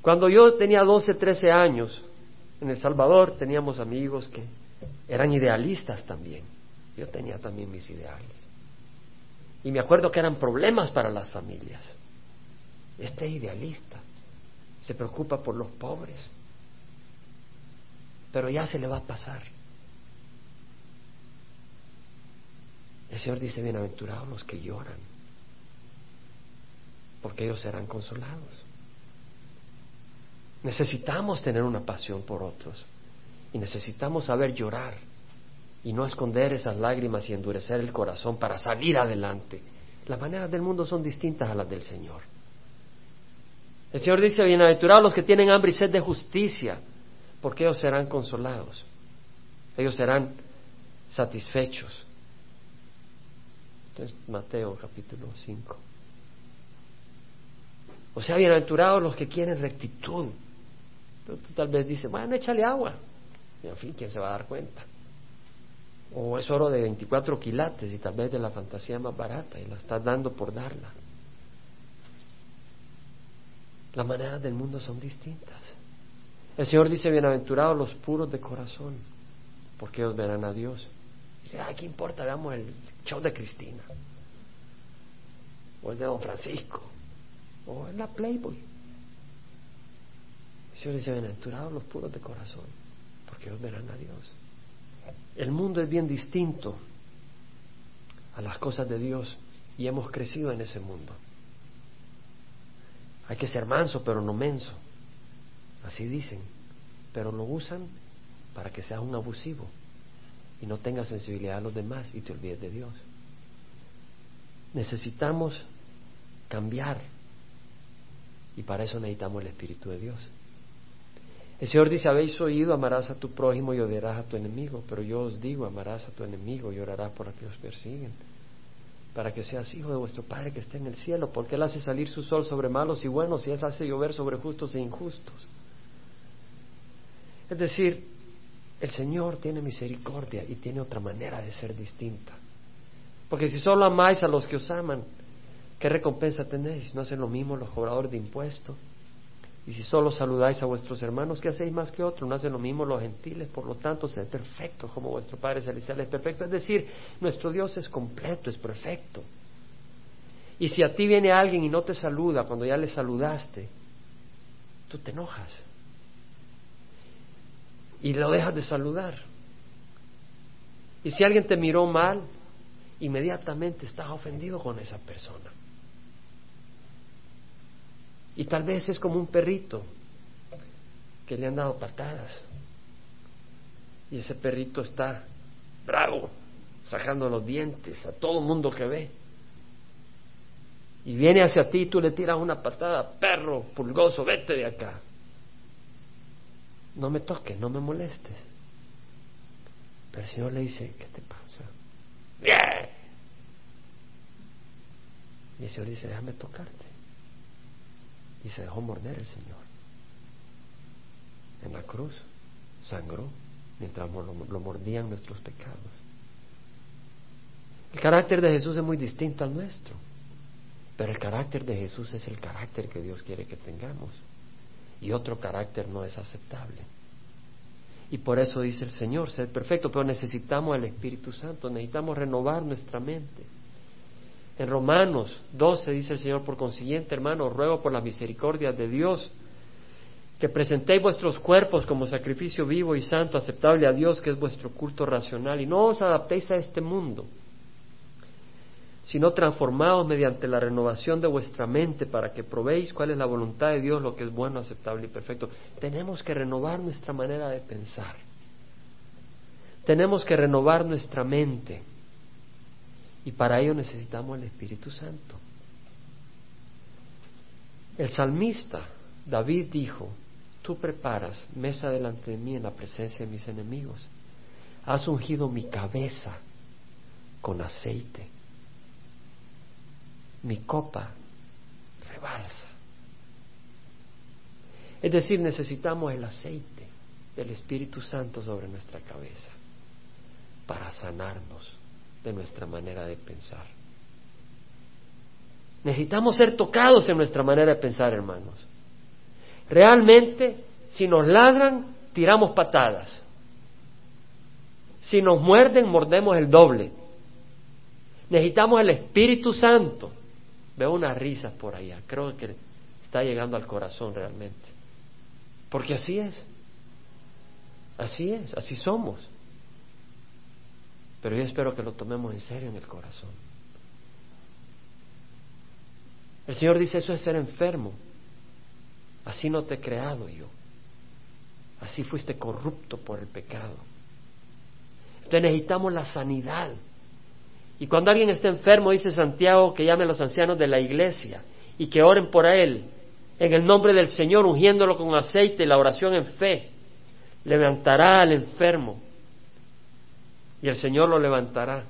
Cuando yo tenía 12, 13 años, en El Salvador teníamos amigos que eran idealistas también. Yo tenía también mis ideales. Y me acuerdo que eran problemas para las familias. Este idealista se preocupa por los pobres, pero ya se le va a pasar. El Señor dice, bienaventurados los que lloran, porque ellos serán consolados. Necesitamos tener una pasión por otros y necesitamos saber llorar y no esconder esas lágrimas y endurecer el corazón para salir adelante. Las maneras del mundo son distintas a las del Señor. El Señor dice, bienaventurados los que tienen hambre y sed de justicia, porque ellos serán consolados, ellos serán satisfechos. Entonces, Mateo capítulo 5. O sea, bienaventurados los que quieren rectitud. Pero tú tal vez dices, bueno, échale agua. Y en fin, ¿quién se va a dar cuenta? O es oro de 24 quilates y tal vez de la fantasía más barata y la estás dando por darla. Las maneras del mundo son distintas. El Señor dice, bienaventurados los puros de corazón, porque ellos verán a Dios. Dice, ay, ¿qué importa? Veamos el show de Cristina, o el de Don Francisco, o en la Playboy. El Señor dice, bienaventurados los puros de corazón, porque ellos verán a Dios. El mundo es bien distinto a las cosas de Dios y hemos crecido en ese mundo. Hay que ser manso, pero no menso. Así dicen. Pero lo usan para que seas un abusivo y no tengas sensibilidad a los demás y te olvides de Dios. Necesitamos cambiar y para eso necesitamos el Espíritu de Dios. El Señor dice, habéis oído, amarás a tu prójimo y odiarás a tu enemigo, pero yo os digo, amarás a tu enemigo y orarás por aquellos que os persiguen para que seas hijo de vuestro Padre que está en el cielo, porque Él hace salir su sol sobre malos y buenos y Él hace llover sobre justos e injustos. Es decir, el Señor tiene misericordia y tiene otra manera de ser distinta. Porque si solo amáis a los que os aman, ¿qué recompensa tenéis? ¿No hacen lo mismo los cobradores de impuestos? Y si solo saludáis a vuestros hermanos, ¿qué hacéis más que otros? No hacen lo mismo los gentiles, por lo tanto, sed perfectos como vuestro Padre Celestial es perfecto. Es decir, nuestro Dios es completo, es perfecto. Y si a ti viene alguien y no te saluda cuando ya le saludaste, tú te enojas y lo dejas de saludar. Y si alguien te miró mal, inmediatamente estás ofendido con esa persona. Y tal vez es como un perrito que le han dado patadas. Y ese perrito está bravo, sacando los dientes a todo mundo que ve. y viene hacia ti y tú le tiras una patada, perro, pulgoso, vete de acá. No me toques, no me molestes. Pero el Señor le dice, ¿qué te pasa? Y el Señor dice, déjame tocarte. Y se dejó morder el Señor. En la cruz sangró mientras lo, mordían nuestros pecados. El carácter de Jesús es muy distinto al nuestro, pero el carácter de Jesús es el carácter que Dios quiere que tengamos y otro carácter no es aceptable. Y por eso dice el Señor, ser perfecto, pero necesitamos el Espíritu Santo, necesitamos renovar nuestra mente. En Romanos 12 dice el Señor, por consiguiente, hermanos, ruego por la misericordia de Dios que presentéis vuestros cuerpos como sacrificio vivo y santo, aceptable a Dios, que es vuestro culto racional, y no os adaptéis a este mundo, sino transformaos mediante la renovación de vuestra mente para que probéis cuál es la voluntad de Dios, lo que es bueno, aceptable y perfecto. Tenemos que renovar nuestra manera de pensar. Tenemos que renovar nuestra mente. Y para ello necesitamos el Espíritu Santo. El salmista David dijo, tú preparas mesa delante de mí en la presencia de mis enemigos. Has ungido mi cabeza con aceite. Mi copa rebalsa. Es decir, necesitamos el aceite del Espíritu Santo sobre nuestra cabeza para sanarnos de nuestra manera de pensar. Necesitamos ser tocados en nuestra manera de pensar, hermanos. Realmente, si nos ladran, tiramos patadas. Si nos muerden, mordemos el doble. Necesitamos el Espíritu Santo. Veo unas risas por allá. Creo que está llegando al corazón realmente. Porque así es. Así es, así somos. Pero yo espero que lo tomemos en serio en el corazón. El Señor dice, eso es ser enfermo. Así no te he creado yo. Así fuiste corrupto por el pecado. Entonces necesitamos la sanidad. Y cuando alguien está enfermo, dice Santiago que llame a los ancianos de la iglesia y que oren por él en el nombre del Señor, ungiéndolo con aceite y la oración en fe. Levantará al enfermo y el Señor lo levantará.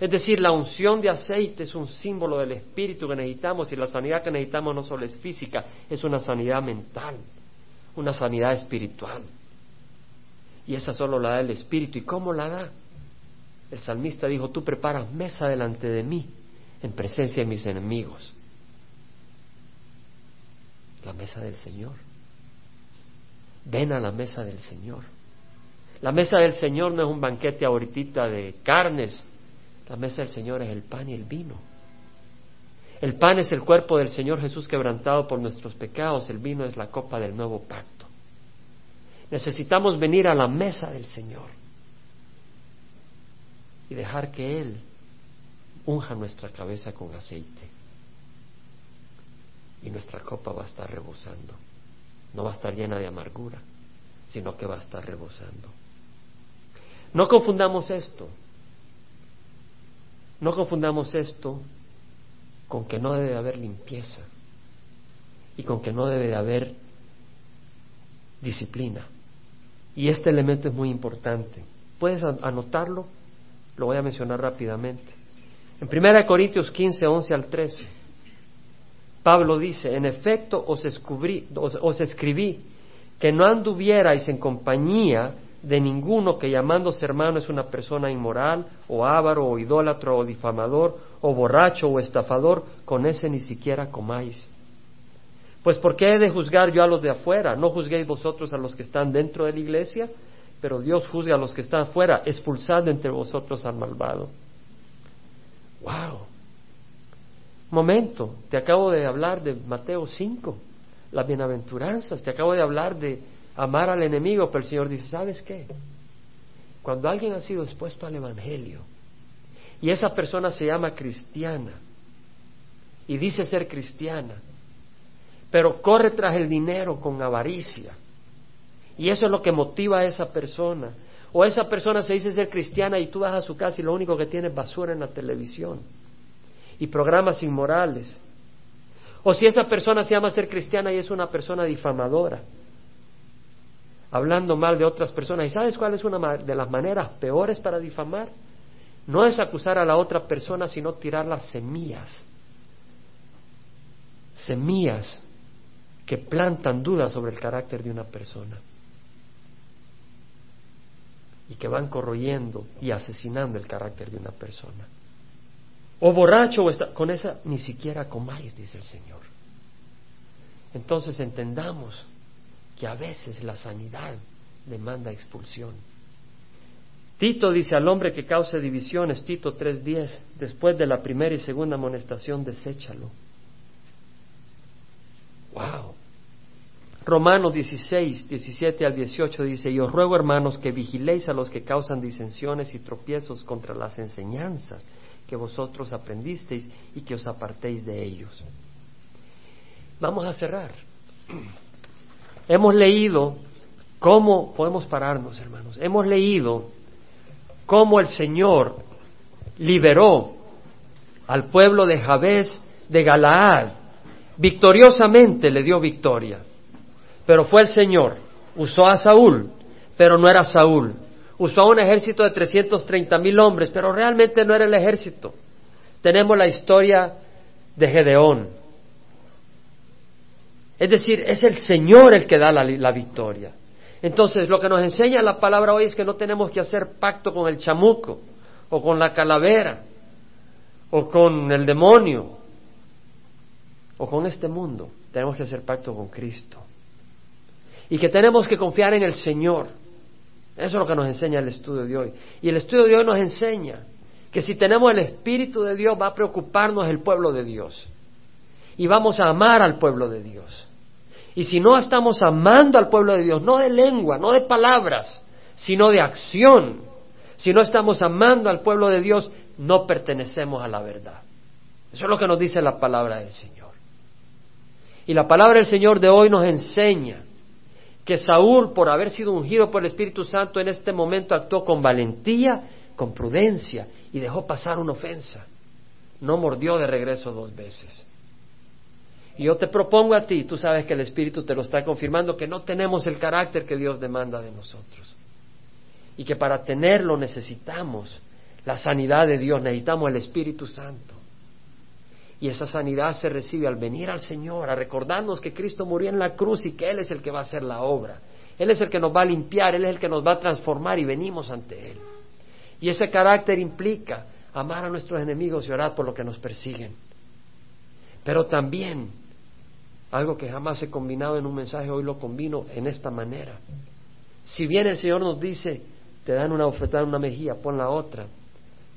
Es decir, la unción de aceite es un símbolo del espíritu que necesitamos y la sanidad que necesitamos no solo es física, es una sanidad mental, una sanidad espiritual. Y esa solo la da el espíritu. ¿Y cómo la da? El salmista dijo, tú preparas mesa delante de mí en presencia de mis enemigos. La mesa del Señor. Ven a la mesa del Señor. La mesa del Señor no es un banquete ahorita de carnes la mesa del Señor es el pan y el vino. El pan es el cuerpo del Señor Jesús quebrantado por nuestros pecados, el vino es la copa del nuevo pacto. Necesitamos venir a la mesa del Señor y dejar que Él unja nuestra cabeza con aceite. Y nuestra copa va a estar rebosando. No va a estar llena de amargura, sino que va a estar rebosando. No confundamos esto. No confundamos esto con que no debe de haber limpieza y con que no debe de haber disciplina. Y este elemento es muy importante. ¿Puedes anotarlo? Lo voy a mencionar rápidamente. En 1 Corintios 15, 11 al 13, Pablo dice, en efecto os, os, os escribí que no anduvierais en compañía de ninguno que llamándose hermano es una persona inmoral, o avaro, o idólatro, o difamador, o borracho, o estafador, con ese ni siquiera comáis. Pues ¿por qué he de juzgar yo a los de afuera? ¿No juzguéis vosotros a los que están dentro de la iglesia? Pero Dios juzga a los que están afuera, expulsad entre vosotros al malvado. ¡Wow! Momento, te acabo de hablar de Mateo 5, las bienaventuranzas, te acabo de hablar de amar al enemigo, pero el Señor dice, ¿sabes qué? Cuando alguien ha sido expuesto al Evangelio y esa persona se llama cristiana y dice ser cristiana, pero corre tras el dinero con avaricia, y eso es lo que motiva a esa persona, o esa persona se dice ser cristiana y tú vas a su casa y lo único que tiene es basura en la televisión, y programas inmorales. O si esa persona se llama ser cristiana y es una persona difamadora, hablando mal de otras personas. ¿Y sabes cuál es una de las maneras peores para difamar? No es acusar a la otra persona, sino tirar las semillas. Semillas que plantan dudas sobre el carácter de una persona y que van corroyendo y asesinando el carácter de una persona. O borracho o está, con esa ni siquiera comáis, dice el Señor. Entonces entendamos que a veces la sanidad demanda expulsión. Tito dice al hombre que cause divisiones, Tito 3.10, después de la primera y segunda amonestación, deséchalo. Wow. Romanos 16, 17 al 18 dice, y os ruego hermanos que vigiléis a los que causan disensiones y tropiezos contra las enseñanzas que vosotros aprendisteis y que os apartéis de ellos. Vamos a cerrar. Hemos leído cómo, podemos pararnos hermanos, hemos leído cómo el Señor liberó al pueblo de Jabes de Galaad, victoriosamente le dio victoria pero fue el Señor. Usó a Saúl, pero no era Saúl. Usó a un ejército de 330 mil hombres, pero realmente no era el ejército. Tenemos la historia de Gedeón. Es decir, es el Señor el que da la, victoria. Entonces, lo que nos enseña la palabra hoy es que no tenemos que hacer pacto con el chamuco, o con la calavera, o con el demonio, o con este mundo. Tenemos que hacer pacto con Cristo y que tenemos que confiar en el Señor. Eso es lo que nos enseña el estudio de hoy. Y el estudio de hoy nos enseña que si tenemos el Espíritu de Dios va a preocuparnos el pueblo de Dios. Y vamos a amar al pueblo de Dios. Y si no estamos amando al pueblo de Dios, no de lengua, no de palabras, sino de acción, si no estamos amando al pueblo de Dios, no pertenecemos a la verdad. Eso es lo que nos dice la palabra del Señor. Y la palabra del Señor de hoy nos enseña que Saúl, por haber sido ungido por el Espíritu Santo, en este momento actuó con valentía, con prudencia y dejó pasar una ofensa. No mordió de regreso dos veces. Yo te propongo a ti, tú sabes que el Espíritu te lo está confirmando, que no tenemos el carácter que Dios demanda de nosotros. Y que para tenerlo necesitamos la sanidad de Dios, necesitamos el Espíritu Santo. Y esa sanidad se recibe al venir al Señor, a recordarnos que Cristo murió en la cruz y que Él es el que va a hacer la obra. Él es el que nos va a limpiar, Él es el que nos va a transformar y venimos ante Él. Y ese carácter implica amar a nuestros enemigos y orar por lo que nos persiguen. Pero también, algo que jamás he combinado en un mensaje, hoy lo combino en esta manera. Si bien el Señor nos dice, te dan una oferta en una mejilla, pon la otra,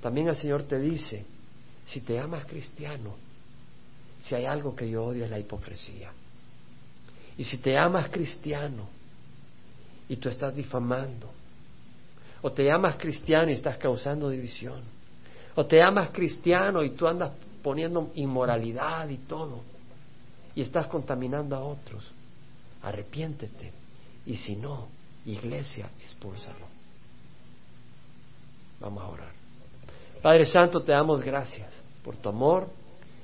también el Señor te dice, si te amas cristiano, si hay algo que yo odio es la hipocresía. Y si te amas cristiano y tú estás difamando, o te amas cristiano y estás causando división, o te amas cristiano y tú andas poniendo inmoralidad y todo, y estás contaminando a otros, arrepiéntete. Y si no, iglesia, expúlsalo. Vamos a orar. Padre Santo, te damos gracias por tu amor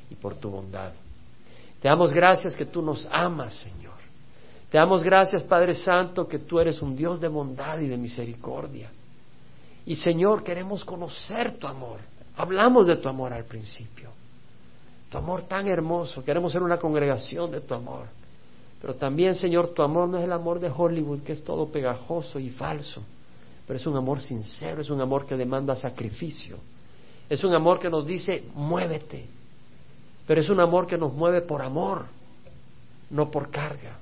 y por tu bondad. Te damos gracias que tú nos amas, Señor. Te damos gracias, Padre Santo, que tú eres un Dios de bondad y de misericordia. Y Señor, queremos conocer tu amor. Hablamos de tu amor al principio. Tu amor tan hermoso. Queremos ser una congregación de tu amor. Pero también, Señor, tu amor no es el amor de Hollywood, que es todo pegajoso y falso. Pero es un amor sincero, es un amor que demanda sacrificio. Es un amor que nos dice, muévete, pero es un amor que nos mueve por amor, no por carga.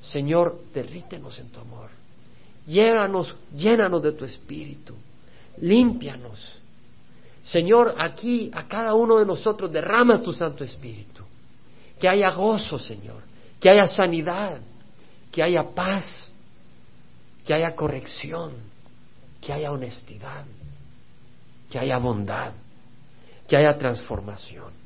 Señor, derrítenos en tu amor. Llénanos, llénanos de tu espíritu. Límpianos. Señor, aquí a cada uno de nosotros derrama tu Santo Espíritu. Que haya gozo, Señor. Que haya sanidad. Que haya paz. Que haya corrección. Que haya honestidad. Que haya bondad. Que haya transformación.